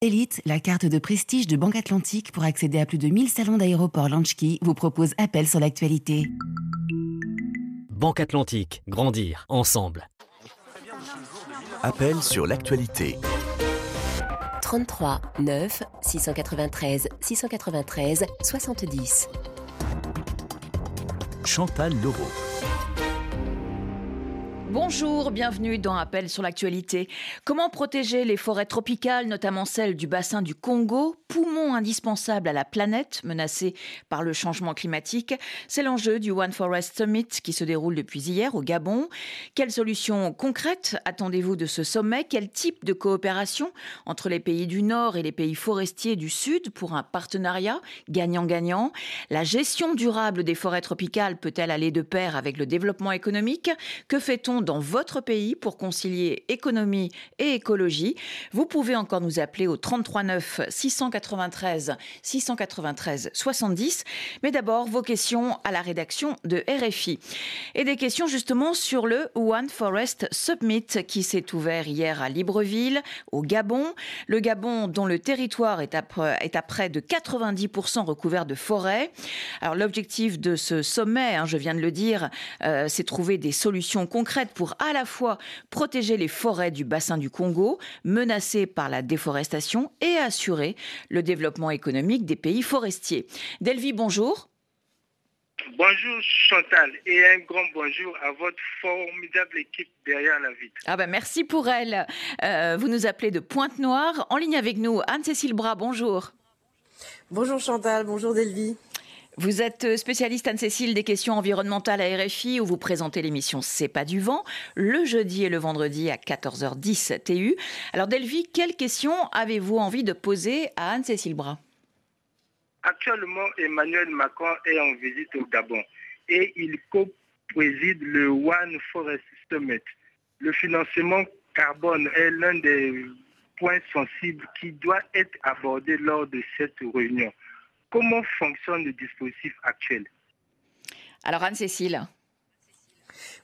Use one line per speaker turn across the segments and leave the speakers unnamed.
Elite, la carte de prestige de Banque Atlantique pour accéder à plus de 1000 salons d'aéroport Launchkey, vous propose Appel sur l'actualité.
Banque Atlantique, grandir ensemble.
Appel sur l'actualité.
33 9 693 693 70.
Chantal Leroux.
Bonjour, bienvenue dans Appel sur l'actualité. Comment protéger les forêts tropicales, notamment celles du bassin du Congo, poumon indispensable à la planète menacée par le changement climatique? C'est l'enjeu du One Forest Summit qui se déroule depuis hier au Gabon. Quelles solutions concrètes attendez-vous de ce sommet? Quel type de coopération entre les pays du Nord et les pays forestiers du Sud pour un partenariat gagnant-gagnant? La gestion durable des forêts tropicales peut-elle aller de pair avec le développement économique? Que fait-on dans votre pays pour concilier économie et écologie. Vous pouvez encore nous appeler au 33 9 693 693 70. Mais d'abord, vos questions à la rédaction de RFI. Et des questions justement sur le One Forest Summit qui s'est ouvert hier à Libreville, au Gabon. Le Gabon dont le territoire est à, près de 90% recouvert de forêts. Alors l'objectif de ce sommet, hein, je viens de le dire, euh, c'est trouver des solutions concrètes pour à la fois protéger les forêts du bassin du Congo, menacées par la déforestation, et assurer le développement économique des pays forestiers. Delvi, bonjour.
Bonjour Chantal et un grand bonjour à votre formidable équipe derrière la vitre.
Ah ben merci pour elle. Euh, vous nous appelez de Pointe-Noire. En ligne avec nous, Anne-Cécile Bras, bonjour.
Bonjour Chantal, bonjour Delvi.
Vous êtes spécialiste Anne-Cécile des questions environnementales à RFI où vous présentez l'émission C'est pas du vent le jeudi et le vendredi à 14h10 TU. Alors Delvi, quelles questions avez-vous envie de poser à Anne-Cécile Bras?
Actuellement, Emmanuel Macron est en visite au Gabon et il co-préside le One Forest Summit. Le financement carbone est l'un des points sensibles qui doit être abordé lors de cette réunion. Comment fonctionne le dispositif actuel?
Alors Anne-Cécile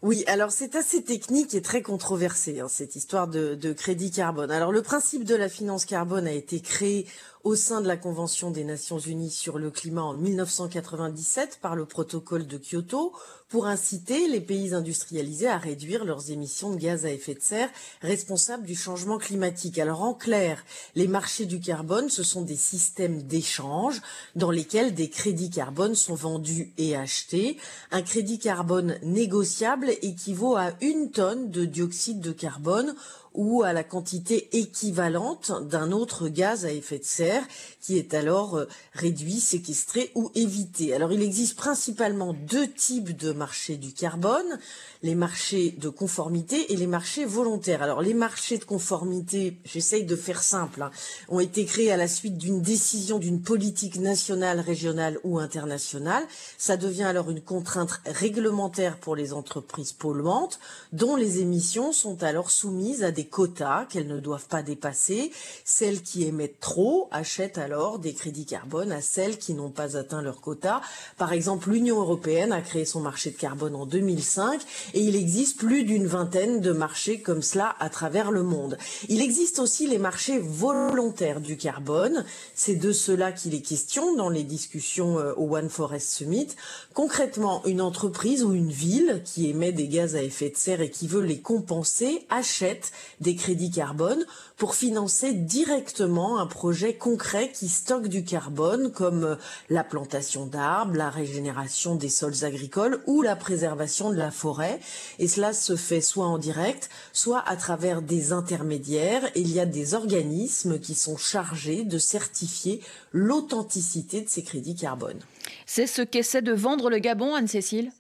oui, alors c'est assez technique et très controversé, hein, cette histoire de, de, crédit carbone. Alors le principe de la finance carbone a été créé au sein de la Convention des Nations Unies sur le climat en 1997 par le protocole de Kyoto pour inciter les pays industrialisés à réduire leurs émissions de gaz à effet de serre responsables du changement climatique. Alors en clair, les marchés du carbone, ce sont des systèmes d'échange dans lesquels des crédits carbone sont vendus et achetés. Un crédit carbone négociable équivaut à une tonne de dioxyde de carbone ou à la quantité équivalente d'un autre gaz à effet de serre qui est alors euh, réduit, séquestré ou évité. Alors il existe principalement deux types de marchés du carbone, les marchés de conformité et les marchés volontaires. Alors les marchés de conformité, j'essaye de faire simple, hein, ont été créés à la suite d'une décision d'une politique nationale, régionale ou internationale. Ça devient alors une contrainte réglementaire pour les entreprises polluantes dont les émissions sont alors soumises à des quotas qu'elles ne doivent pas dépasser. Celles qui émettent trop achètent alors des crédits carbone à celles qui n'ont pas atteint leur quota. Par exemple, l'Union européenne a créé son marché de carbone en 2005 et il existe plus d'une vingtaine de marchés comme cela à travers le monde. Il existe aussi les marchés volontaires du carbone. C'est de cela qu'il est question dans les discussions euh, au One Forest Summit. Concrètement, une entreprise ou une ville qui émet des gaz à effet de serre et qui veut les compenser achète des crédits carbone pour financer directement un projet concret qui stocke du carbone comme euh, la plantation d'arbres, la régénération des sols agricoles ou la préservation de la forêt. Et cela se fait soit en direct, soit à travers des intermédiaires. Il y a des organismes qui sont chargés de certifier l'authenticité de ces crédits carbone.
C'est ce qu'essaie de vendre le Gabon, Anne-Cécile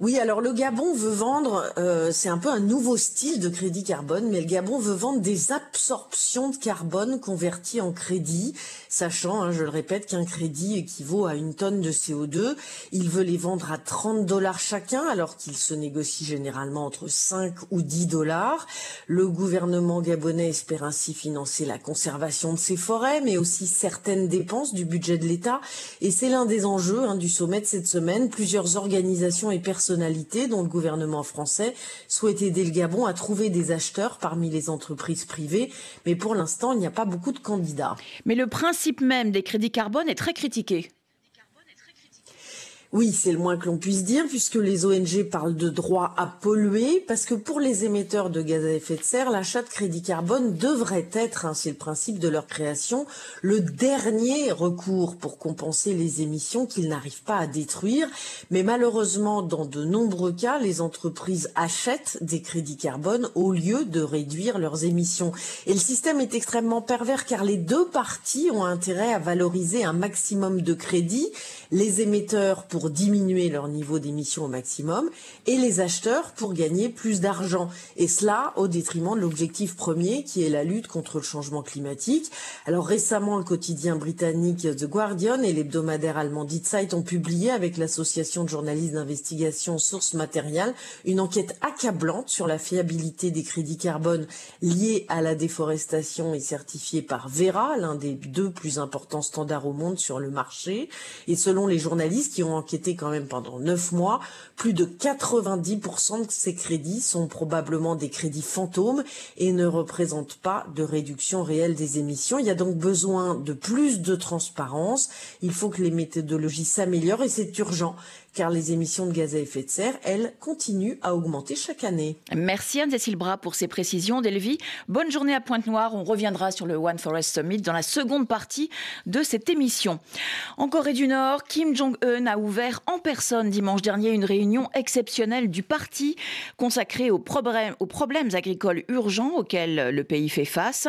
oui, alors le Gabon veut vendre, euh, c'est un peu un nouveau style de crédit carbone, mais le Gabon veut vendre des absorptions de carbone converties en crédit, sachant, hein, je le répète, qu'un crédit équivaut à une tonne de CO2. Il veut les vendre à 30 dollars chacun, alors qu'il se négocie généralement entre 5 ou 10 dollars. Le gouvernement gabonais espère ainsi financer la conservation de ses forêts, mais aussi certaines dépenses du budget de l'État. Et c'est l'un des enjeux hein, du sommet de cette semaine. Plusieurs organisations et personnes dont le gouvernement français souhaite aider le Gabon à trouver des acheteurs parmi les entreprises privées. Mais pour l'instant, il n'y a pas beaucoup de candidats.
Mais le principe même des crédits carbone est très critiqué.
Oui, c'est le moins que l'on puisse dire, puisque les ONG parlent de droit à polluer, parce que pour les émetteurs de gaz à effet de serre, l'achat de crédit carbone devrait être, hein, c'est le principe de leur création, le dernier recours pour compenser les émissions qu'ils n'arrivent pas à détruire. Mais malheureusement, dans de nombreux cas, les entreprises achètent des crédits carbone au lieu de réduire leurs émissions. Et le système est extrêmement pervers, car les deux parties ont intérêt à valoriser un maximum de crédits, les émetteurs pour pour diminuer leur niveau d'émission au maximum et les acheteurs pour gagner plus d'argent. Et cela au détriment de l'objectif premier qui est la lutte contre le changement climatique. Alors récemment, le quotidien britannique The Guardian et l'hebdomadaire allemand Die Zeit ont publié avec l'association de journalistes d'investigation Source Matérielle une enquête accablante sur la fiabilité des crédits carbone liés à la déforestation et certifiés par Vera, l'un des deux plus importants standards au monde sur le marché. Et selon les journalistes qui ont quand même pendant neuf mois. Plus de 90% de ces crédits sont probablement des crédits fantômes et ne représentent pas de réduction réelle des émissions. Il y a donc besoin de plus de transparence. Il faut que les méthodologies s'améliorent et c'est urgent car les émissions de gaz à effet de serre, elles, continuent à augmenter chaque année.
Merci Anne-Cécile pour ces précisions. Delvi, bonne journée à Pointe-Noire. On reviendra sur le One Forest Summit dans la seconde partie de cette émission. En Corée du Nord, Kim Jong-un a ouvert en personne dimanche dernier une réunion exceptionnelle du parti consacrée aux problèmes agricoles urgents auxquels le pays fait face.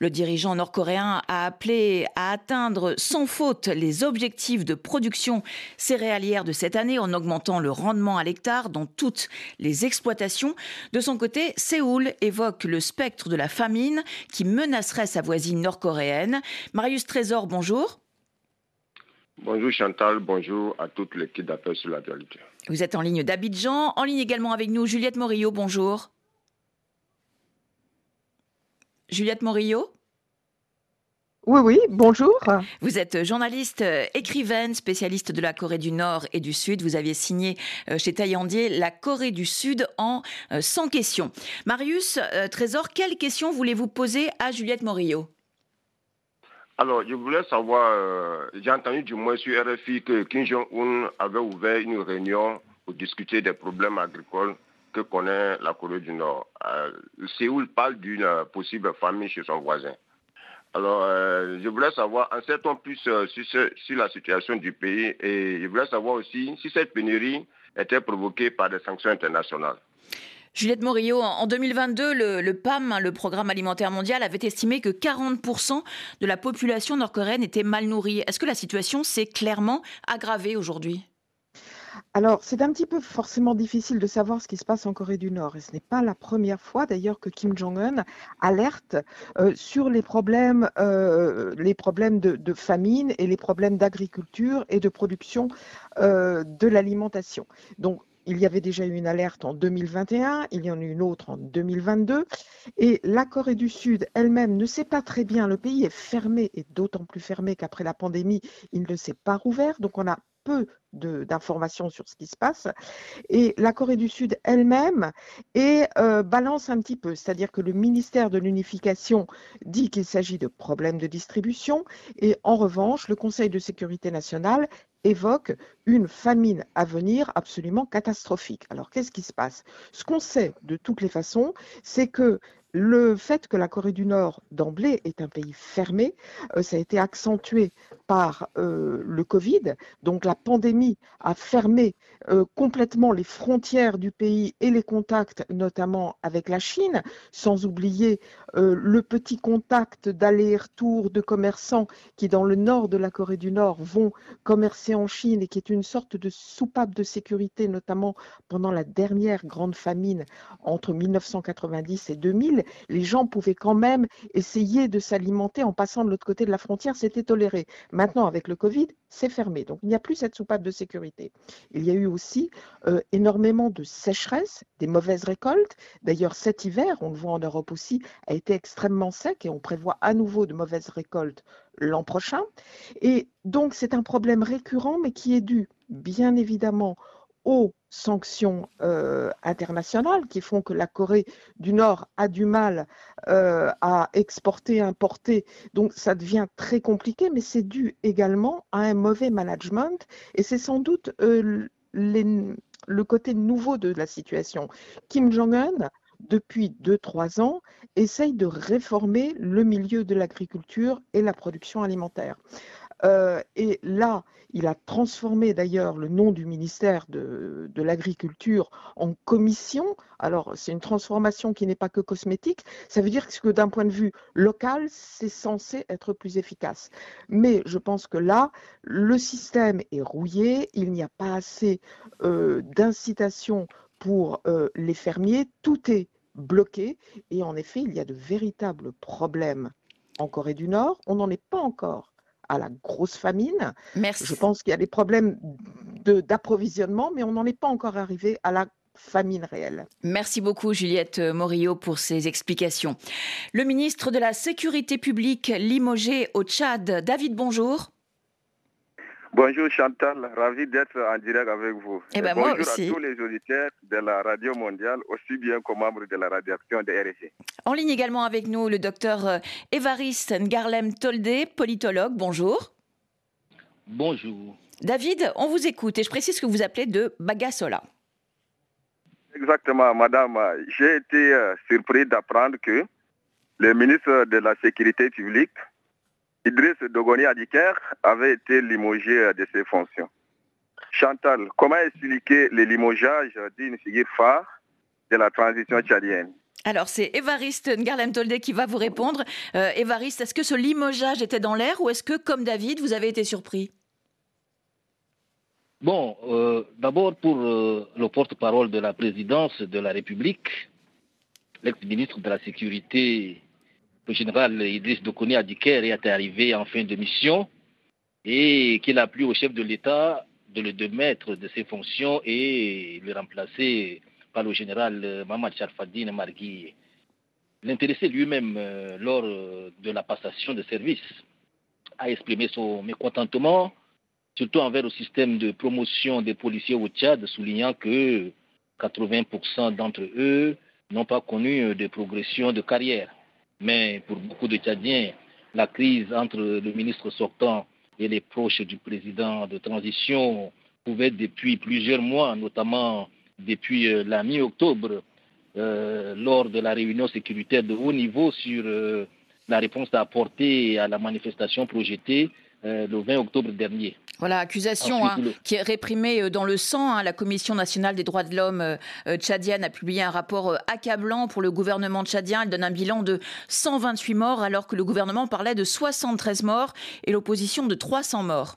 Le dirigeant nord-coréen a appelé à atteindre sans faute les objectifs de production céréalière de cette année en augmentant le rendement à l'hectare dans toutes les exploitations. De son côté, Séoul évoque le spectre de la famine qui menacerait sa voisine nord-coréenne. Marius Trésor, bonjour.
Bonjour Chantal, bonjour à toute l'équipe d'appel sur l'actualité.
Vous êtes en ligne d'Abidjan, en ligne également avec nous Juliette Morillo, bonjour. Juliette Morillo?
Oui, oui, bonjour.
Vous êtes journaliste, euh, écrivaine, spécialiste de la Corée du Nord et du Sud. Vous aviez signé euh, chez Taillandier La Corée du Sud en 100 euh, questions. Marius Trésor, quelles questions voulez-vous poser à Juliette Morillo?
Alors, je voulais savoir, j'ai entendu du moins sur RFI que Kim Jong-un avait ouvert une réunion pour discuter des problèmes agricoles que connaît la Corée du Nord. Séoul parle d'une possible famine chez son voisin? Alors, euh, je voulais savoir, en sait-on plus euh, sur, la situation du pays et je voulais savoir aussi si cette pénurie était provoquée par des sanctions internationales.
Juliette Morillo, en 2022, le, PAM, hein, le Programme alimentaire mondial, avait estimé que 40% de la population nord-coréenne était mal nourrie. Est-ce que la situation s'est clairement aggravée aujourd'hui?
Alors, c'est un petit peu forcément difficile de savoir ce qui se passe en Corée du Nord. Et ce n'est pas la première fois d'ailleurs que Kim Jong-un alerte euh, sur les problèmes, euh, les problèmes de, famine et les problèmes d'agriculture et de production euh, de l'alimentation. Donc, il y avait déjà eu une alerte en 2021, il y en a une autre en 2022, et la Corée du Sud elle-même ne sait pas très bien, le pays est fermé, et d'autant plus fermé qu'après la pandémie, il ne s'est pas rouvert, donc on a peu d'informations sur ce qui se passe. Et la Corée du Sud elle-même euh, balance un petit peu, c'est-à-dire que le ministère de l'Unification dit qu'il s'agit de problèmes de distribution et en revanche, le Conseil de sécurité nationale évoque une famine à venir absolument catastrophique. Alors qu'est-ce qui se passe? Ce qu'on sait de toutes les façons, c'est que le fait que la Corée du Nord, d'emblée, est un pays fermé, euh, ça a été accentué par euh, le Covid. Donc la pandémie a fermé euh, complètement les frontières du pays et les contacts, notamment avec la Chine, sans oublier le petit contact d'aller-retour de commerçants qui, dans le nord de la Corée du Nord, vont commercer en Chine et qui est une sorte de soupape de sécurité, notamment pendant la dernière grande famine entre 1990 et 2000 les gens pouvaient quand même essayer de s'alimenter en passant de l'autre côté de la frontière, c'était toléré. Maintenant, avec le Covid, c'est fermé. Donc, il n'y a plus cette soupape de sécurité. Il y a eu aussi euh, énormément de sécheresse, des mauvaises récoltes. D'ailleurs, cet hiver, on le voit en Europe aussi, a été extrêmement sec et on prévoit à nouveau de mauvaises récoltes l'an prochain. Et donc, c'est un problème récurrent, mais qui est dû, bien évidemment, aux sanctions euh, internationales qui font que la Corée du Nord a du mal euh, à exporter, importer. Donc ça devient très compliqué, mais c'est dû également à un mauvais management et c'est sans doute euh, le côté nouveau de la situation. Kim Jong-un, depuis 2-3 ans, essaye de réformer le milieu de l'agriculture et la production alimentaire. Euh, et là, il a transformé d'ailleurs le nom du ministère de, l'Agriculture en commission. Alors, c'est une transformation qui n'est pas que cosmétique. Ça veut dire que d'un point de vue local, c'est censé être plus efficace. Mais je pense que là, le système est rouillé. Il n'y a pas assez euh, d'incitation pour euh, les fermiers. Tout est bloqué. Et en effet, il y a de véritables problèmes en Corée du Nord. On n'en est pas encore à la grosse famine.
Merci.
Je pense qu'il y a des problèmes d'approvisionnement, mais on n'en est pas encore arrivé à la famine réelle.
Merci beaucoup Juliette Morillo pour ces explications. Le ministre de la Sécurité publique limogé au Tchad, David, bonjour.
Bonjour Chantal, ravi d'être en direct avec vous.
Et eh ben
bonjour
à
tous les auditeurs de la radio mondiale, aussi bien qu'aux membres de la radiation de RFI.
En ligne également avec nous le docteur euh, Évariste Ngarlem Tolde, politologue. Bonjour.
Bonjour.
David, on vous écoute et je précise que vous appelez de Bagasola.
Exactement, madame. J'ai été euh, surpris d'apprendre que le ministre de la Sécurité publique Idriss Dogoni Adiker avait été limogé de ses fonctions. Chantal, comment expliquer le limogeage d'une figure phare de la transition tchadienne?
Alors, c'est Évariste Ngarlem Tolde qui va vous répondre. Euh, Évariste, est-ce que ce limogeage était dans l'air ou est-ce que, comme David, vous avez été surpris?
Bon, euh, d'abord pour euh, le porte-parole de la présidence de la République, l'ex-ministre de la Sécurité le général Idriss Dokoni Adiker est arrivé en fin de mission et qu'il a plu au chef de l'État de le démettre de ses fonctions et le remplacer par le général Mamad Charfadine Margui. L'intéressé lui-même, euh, lors euh, de la passation de service, a exprimé son mécontentement, surtout envers le système de promotion des policiers au Tchad, soulignant que 80% d'entre eux n'ont pas connu de progression de carrière. Mais pour beaucoup de Tchadiens, la crise entre le ministre sortant et les proches du président de transition pouvait depuis plusieurs mois, notamment depuis euh, la mi-octobre, euh, lors de la réunion sécuritaire de haut niveau sur euh, la réponse à apporter à la manifestation projetée le 20 octobre dernier.
Voilà, accusation hein, qui est réprimée euh, dans le sang. Hein. La Commission nationale des droits de l'homme euh, euh, tchadienne a publié un rapport accablant pour le gouvernement tchadien. Elle donne un bilan de 128 morts alors que le gouvernement parlait de 73 morts et l'opposition de 300 morts.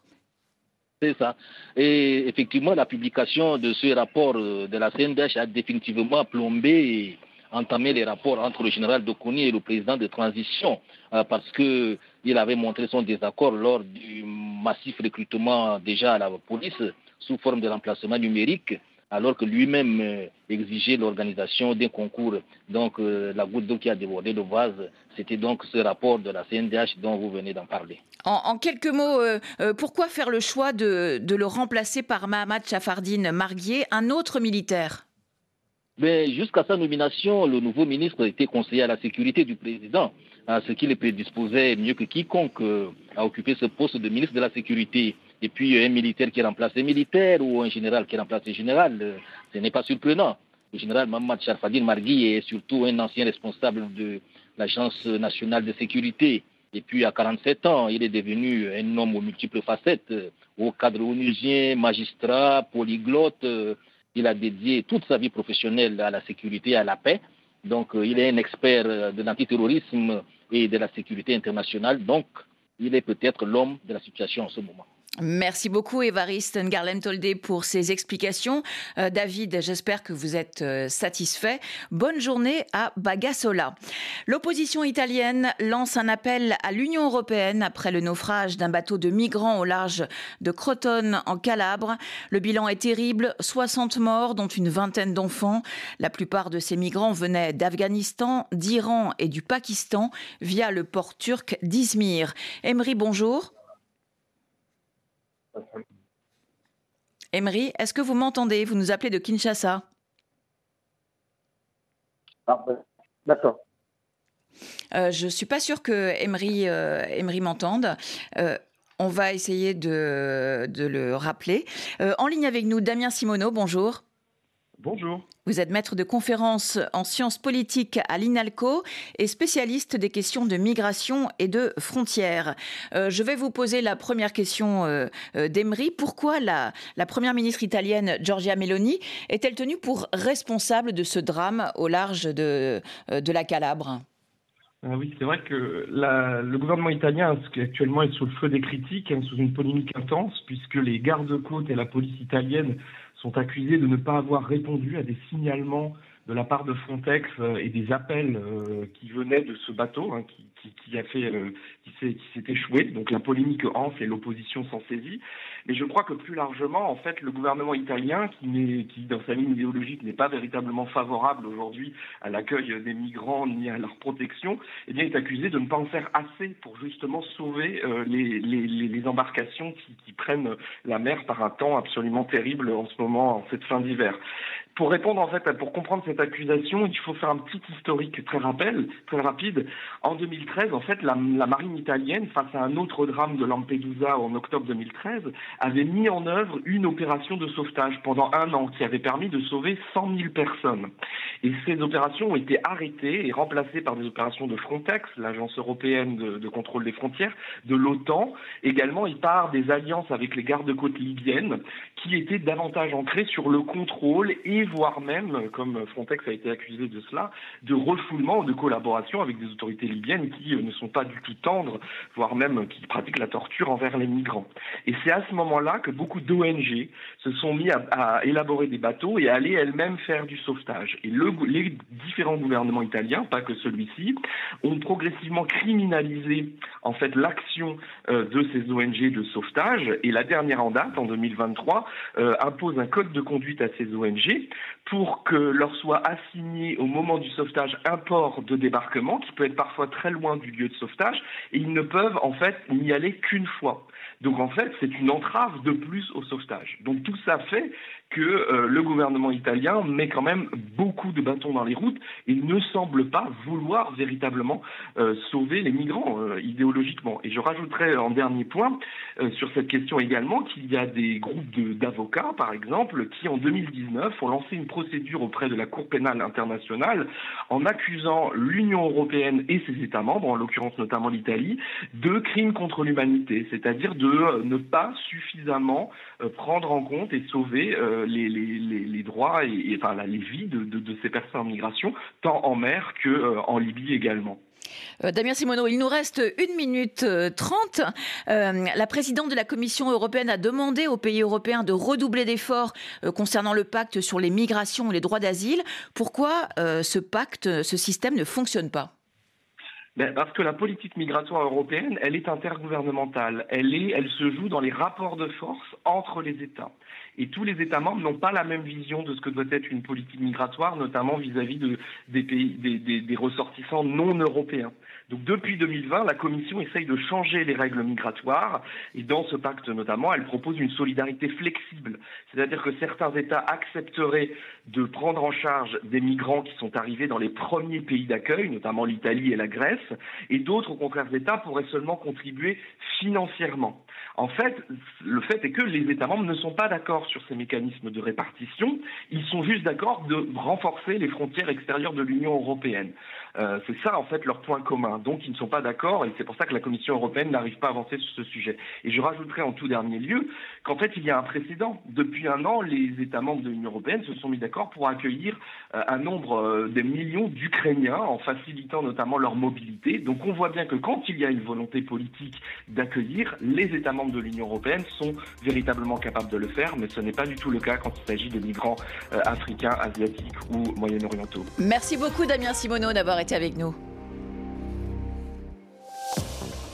C'est ça. Et effectivement, la publication de ce rapport de la CNDH a définitivement plombé et entamé les rapports entre le général Dokoni et le président de transition parce que il avait montré son désaccord lors du massif recrutement déjà à la police sous forme de remplacement numérique, alors que lui-même euh, exigeait l'organisation d'un concours. Donc euh, la goutte d'eau qui a débordé le vase, c'était donc ce rapport de la CNDH dont vous venez d'en parler.
En, quelques mots, euh, pourquoi faire le choix de, de le remplacer par Mahamad Chafardine Marguier, un autre militaire?
Mais jusqu'à sa nomination, le nouveau ministre était conseiller à la sécurité du président ce qui les prédisposait mieux que quiconque euh, à occuper ce poste de ministre de la Sécurité. Et puis un militaire qui remplace un militaire ou un général qui remplace un général, euh, ce n'est pas surprenant. Le général Mamad Charfadine Margui est surtout un ancien responsable de l'Agence nationale de sécurité. Et puis à 47 ans, il est devenu un homme aux multiples facettes, euh, au cadre onusien, magistrat, polyglotte. Il a dédié toute sa vie professionnelle à la sécurité et à la paix. Donc, il est un expert de l'antiterrorisme et de la sécurité internationale. Donc, il est peut-être l'homme de la situation en ce moment.
Merci beaucoup Évariste Ngarlem Tolde pour ces explications. Euh, David, j'espère que vous êtes euh, satisfait. Bonne journée à Bagasola. L'opposition italienne lance un appel à l'Union européenne après le naufrage d'un bateau de migrants au large de Crotone en Calabre. Le bilan est terrible, 60 morts dont une vingtaine d'enfants. La plupart de ces migrants venaient d'Afghanistan, d'Iran et du Pakistan via le port turc d'Izmir. Emery, bonjour. Emery, est-ce que vous m'entendez? Vous nous appelez de Kinshasa.
Ah, ben, D'accord.
Euh, je ne suis pas sûre que Emery, euh, Emery m'entende. Euh, on va essayer de, de le rappeler. En ligne avec nous, Damien Simoneau, bonjour.
Bonjour.
Vous êtes maître de conférence en sciences politiques à l'INALCO et spécialiste des questions de migration et de frontières. Euh, je vais vous poser la première question euh, euh, d'Emery. Pourquoi la, la première ministre italienne Giorgia Meloni est-elle tenue pour responsable de ce drame au large de, de la Calabre?
Ah oui, c'est vrai que la- le gouvernement italien actuellement est sous le feu des critiques, hein, sous une polémique intense, puisque les gardes-côtes et la police italienne sont accusés de ne pas avoir répondu à des signalements de la part de Frontex euh, et des appels euh, qui venaient de ce bateau hein, qui, a fait, euh, qui s'est échoué. Donc la polémique enfle et l'opposition s'en saisit. Mais je crois que plus largement, en fait, le gouvernement italien, qui, dans sa ligne idéologique n'est pas véritablement favorable aujourd'hui à l'accueil des migrants ni à leur protection, eh bien, est accusé de ne pas en faire assez pour justement sauver les embarcations qui, qui prennent la mer par un temps absolument terrible en ce moment, en cette fin d'hiver. Pour répondre en fait, pour comprendre cette accusation, il faut faire un petit historique très rappel, très rapide. En 2013, en fait, la, la marine italienne, face à un autre drame de Lampedusa en octobre 2013, avait mis en œuvre une opération de sauvetage pendant un an qui avait permis de sauver 100 000 personnes. Et ces opérations ont été arrêtées et remplacées par des opérations de Frontex, l'agence européenne de, de contrôle des frontières, de l'OTAN, également et par des alliances avec les gardes-côtes libyennes qui étaient davantage ancrées sur le contrôle et voire même, comme Frontex a été accusé de cela, de refoulement ou de collaboration avec des autorités libyennes qui euh, ne sont pas du tout tendres, voire même qui pratiquent la torture envers les migrants. Et c'est à ce moment-là que beaucoup d'ONG se sont mis à, élaborer des bateaux et à aller elles-mêmes faire du sauvetage. Et le, les différents gouvernements italiens, pas que celui-ci, ont progressivement criminalisé en fait l'action euh, de ces ONG de sauvetage. Et la dernière en date, en 2023, euh, impose un code de conduite à ces ONG pour que leur soit assigné au moment du sauvetage un port de débarquement qui peut être parfois très loin du lieu de sauvetage et ils ne peuvent en fait n'y aller qu'une fois. Donc en fait, c'est une entrave de plus au sauvetage. Donc tout ça fait que euh, le gouvernement italien met quand même beaucoup de bâtons dans les routes et ne semble pas vouloir véritablement euh, sauver les migrants euh, idéologiquement. Et je rajouterais en dernier point sur cette question également qu'il y a des groupes d'avocats, par exemple, qui en 2019 ont lancé une procédure auprès de la Cour pénale internationale en accusant l'Union européenne et ses États membres, en l'occurrence notamment l'Italie, de crimes contre l'humanité, c'est-à-dire de ne pas suffisamment prendre en compte et sauver les, droits et, enfin la- les vies de, ces personnes en migration, tant en mer que euh, en Libye également.
Euh, Damien Simoneau, il nous reste une minute euh, trente. Euh, la présidente de la Commission européenne a demandé aux pays européens de redoubler d'efforts concernant le pacte sur les migrations et les droits d'asile. Pourquoi ce pacte, ce système ne fonctionne pas?
Ben, parce que la politique migratoire européenne, elle est intergouvernementale. Elle, se joue dans les rapports de force entre les États. Et tous les États membres n'ont pas la même vision de ce que doit être une politique migratoire, notamment vis-à-vis des ressortissants non européens. Donc depuis 2020, la Commission essaye de changer les règles migratoires et dans ce pacte notamment, elle propose une solidarité flexible. C'est-à-dire que certains États accepteraient de prendre en charge des migrants qui sont arrivés dans les premiers pays d'accueil, notamment l'Italie et la Grèce, et d'autres, au contraire, États pourraient seulement contribuer financièrement. En fait, le fait est que les États membres ne sont pas d'accord sur ces mécanismes de répartition, ils sont juste d'accord de renforcer les frontières extérieures de l'Union européenne. Euh, c'est ça en fait leur point commun. Donc ils ne sont pas d'accord et c'est pour ça que la Commission européenne n'arrive pas à avancer sur ce sujet. Et je rajouterai en tout dernier lieu qu'en fait il y a un précédent. Depuis un an, les États membres de l'Union européenne se sont mis d'accord pour accueillir euh, un nombre euh, de millions d'Ukrainiens en facilitant notamment leur mobilité. Donc on voit bien que quand il y a une volonté politique d'accueillir, les États membres de l'Union européenne sont véritablement capables de le faire, mais ce n'est pas du tout le cas quand il s'agit de migrants euh, africains, asiatiques ou moyen-orientaux.
Merci beaucoup Damien Simoneau d'avoir été avec nous.